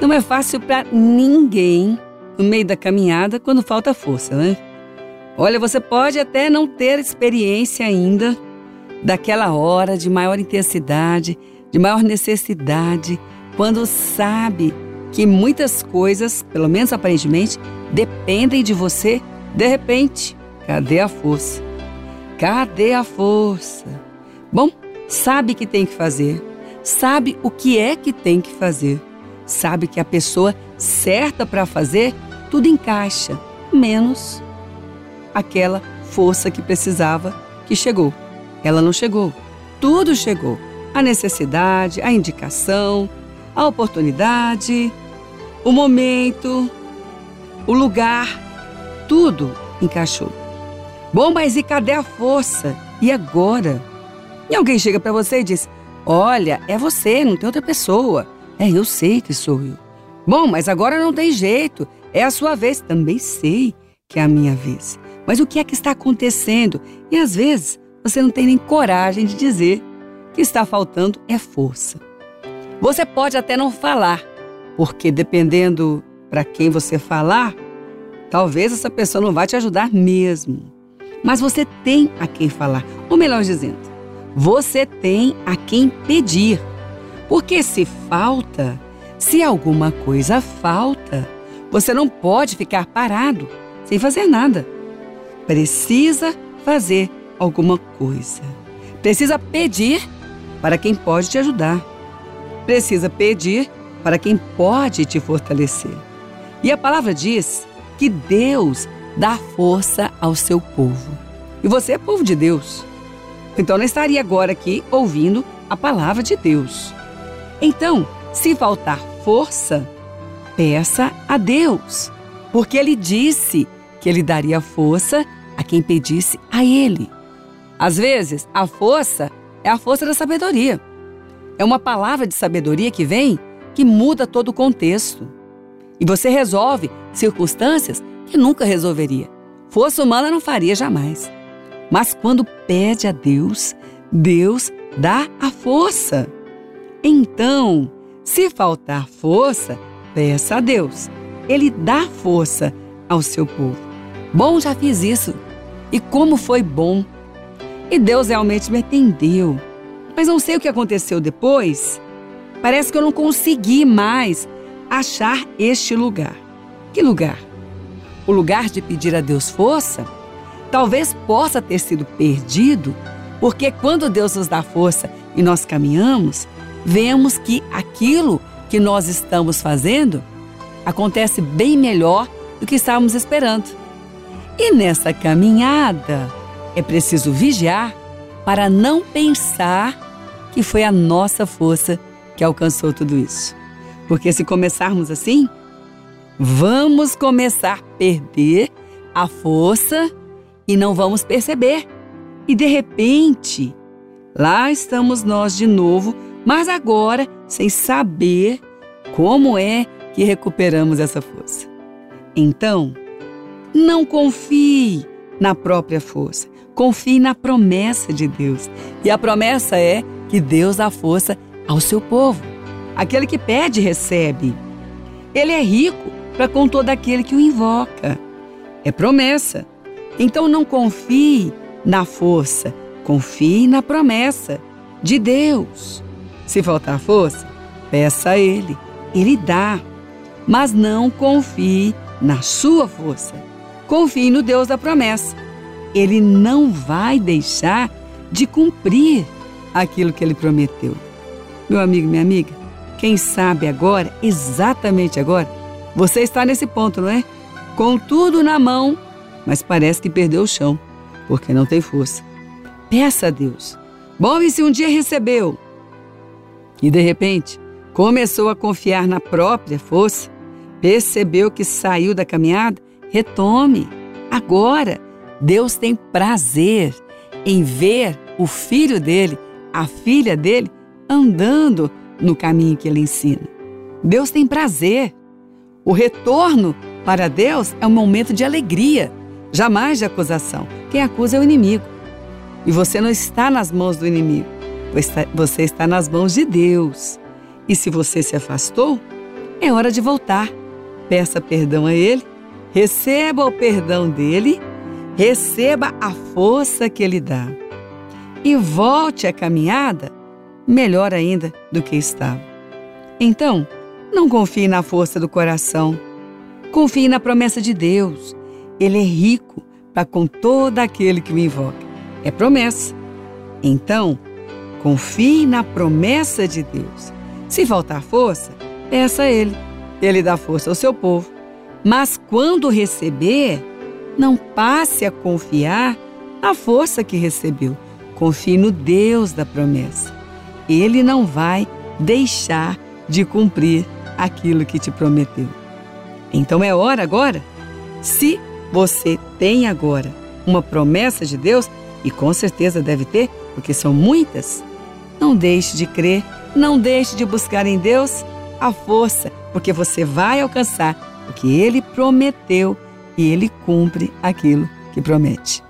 Não é fácil para ninguém no meio da caminhada quando falta força, né? Olha, você pode até não ter experiência ainda daquela hora de maior intensidade, de maior necessidade, quando sabe que muitas coisas, pelo menos aparentemente, dependem de você. De repente, cadê a força? Cadê a força? Bom, sabe que tem que fazer, sabe o que é que tem que fazer, sabe que a pessoa certa para fazer tudo encaixa, menos aquela força que precisava que chegou. Ela não chegou. Tudo chegou. A necessidade, a indicação, a oportunidade, o momento, o lugar, tudo encaixou. Bom, mas e cadê a força? E agora? E alguém chega para você e diz: Olha, é você, não tem outra pessoa. É, eu sei que sou eu. Bom, mas agora não tem jeito. É a sua vez. Também sei que é a minha vez. Mas o que é que está acontecendo? E às vezes você não tem nem coragem de dizer que está faltando é força. Você pode até não falar, porque dependendo para quem você falar, talvez essa pessoa não vai te ajudar mesmo. Mas você tem a quem falar, ou melhor dizendo, você tem a quem pedir. Porque se falta, se alguma coisa falta, você não pode ficar parado sem fazer nada. Precisa fazer alguma coisa. Precisa pedir para quem pode te ajudar. Precisa pedir para quem pode te fortalecer. E a palavra diz que Deus dá força ao seu povo. E você é povo de Deus. Então não estaria agora aqui ouvindo a palavra de Deus. Então, se faltar força, peça a Deus, porque ele disse que ele daria força a quem pedisse a ele. Às vezes, a força é a força da sabedoria. É uma palavra de sabedoria que vem que muda todo o contexto. E você resolve circunstâncias que nunca resolveria. Força humana não faria jamais. Mas quando pede a Deus, Deus dá a força. Então, se faltar força, peça a Deus. Ele dá força ao seu povo. Bom, já fiz isso. E como foi bom. E Deus realmente me atendeu. Mas não sei o que aconteceu depois. Parece que eu não consegui mais achar este lugar. Que lugar? O lugar de pedir a Deus força? Talvez possa ter sido perdido, porque quando Deus nos dá força e nós caminhamos, vemos que aquilo que nós estamos fazendo acontece bem melhor do que estávamos esperando. E nessa caminhada é preciso vigiar para não pensar que foi a nossa força que alcançou tudo isso. Porque se começarmos assim, vamos começar a perder a força e não vamos perceber. E de repente, lá estamos nós de novo, mas agora sem saber como é que recuperamos essa força. Então, não confie na própria força, confie na promessa de Deus. E a promessa é que Deus dá força ao seu povo. Aquele que pede, recebe. Ele é rico para com todo aquele que o invoca. É promessa. Então não confie na força, confie na promessa de Deus. Se faltar força, peça a Ele, Ele dá. Mas não confie na sua força. Confie no Deus da promessa. Ele não vai deixar de cumprir aquilo que ele prometeu. Meu amigo, minha amiga, quem sabe agora, exatamente agora, você está nesse ponto, não é? Com tudo na mão, mas parece que perdeu o chão, porque não tem força. Peça a Deus. Bom, e se um dia recebeu e de repente começou a confiar na própria força, percebeu que saiu da caminhada, retome. Agora, Deus tem prazer em ver o filho dele, a filha dele, andando no caminho que ele ensina. Deus tem prazer. O retorno para Deus é um momento de alegria jamais de acusação. Quem acusa é o inimigo. E você não está nas mãos do inimigo, você está nas mãos de Deus. E se você se afastou, é hora de voltar. Peça perdão a Ele, receba o perdão dele, receba a força que Ele dá e volte à caminhada melhor ainda do que estava. Então, não confie na força do coração, confie na promessa de Deus. Ele é rico para com todo aquele que o invoca. É promessa. Então, confie na promessa de Deus. Se faltar força, peça a Ele. Ele dá força ao seu povo. Mas quando receber, não passe a confiar na força que recebeu. Confie no Deus da promessa. Ele não vai deixar de cumprir aquilo que te prometeu. Então é hora agora. Se você tem agora uma promessa de Deus, e com certeza deve ter, porque são muitas, não deixe de crer, não deixe de buscar em Deus a força, porque você vai alcançar o que ele prometeu e ele cumpre aquilo que promete.